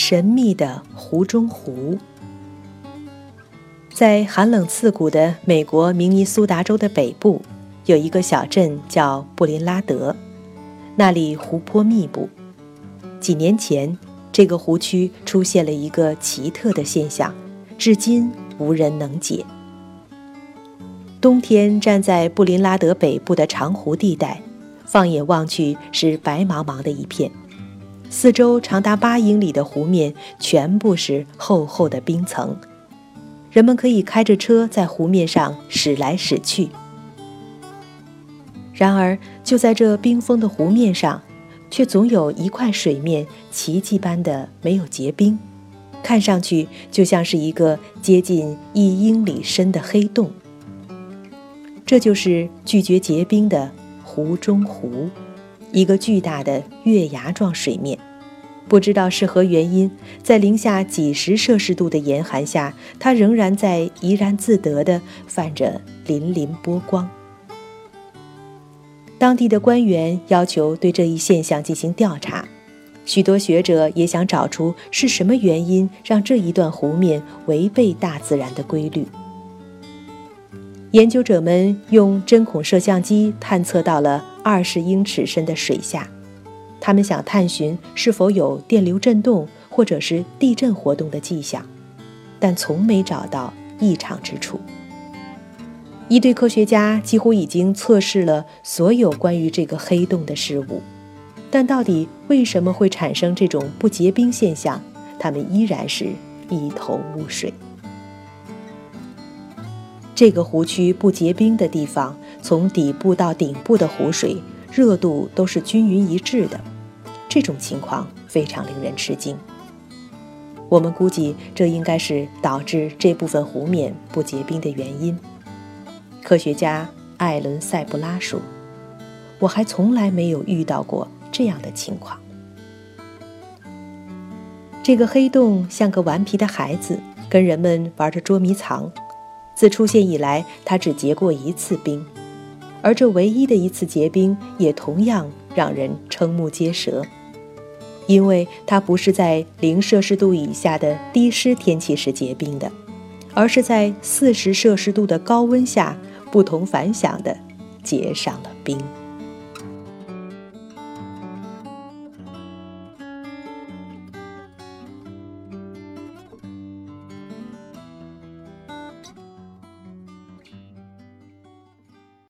神秘的湖中湖。在寒冷刺骨的美国明尼苏达州的北部，有一个小镇叫布林拉德，那里湖泊密布。几年前，这个湖区出现了一个奇特的现象，至今无人能解。冬天站在布林拉德北部的长湖地带，放眼望去是白茫茫的一片，四周长达八英里的湖面全部是厚厚的冰层。人们可以开着车在湖面上驶来驶去。然而，就在这冰封的湖面上，却总有一块水面奇迹般的没有结冰，看上去就像是一个接近一英里深的黑洞。这就是拒绝结冰的湖中湖，一个巨大的月牙状水面。不知道是何原因，在零下几十摄氏度的严寒下，它仍然在怡然自得地泛着粼粼波光。当地的官员要求对这一现象进行调查，许多学者也想找出是什么原因让这一段湖面违背大自然的规律。研究者们用针孔摄像机探测到了二十英尺深的水下，他们想探寻是否有电流震动或者是地震活动的迹象，但从没找到异常之处。一队科学家几乎已经测试了所有关于这个黑洞的事物，但到底为什么会产生这种不结冰现象，他们依然是一头雾水。这个湖区不结冰的地方，从底部到顶部的湖水热度都是均匀一致的。这种情况非常令人吃惊。我们估计这应该是导致这部分湖面不结冰的原因。科学家艾伦·塞布拉说：“我还从来没有遇到过这样的情况。这个黑洞像个顽皮的孩子，跟人们玩着捉迷藏。”自出现以来，它只结过一次冰，而这唯一的一次结冰也同样让人瞠目结舌，因为它不是在零摄氏度以下的低湿天气时结冰的，而是在四十摄氏度的高温下不同凡响的结上了冰。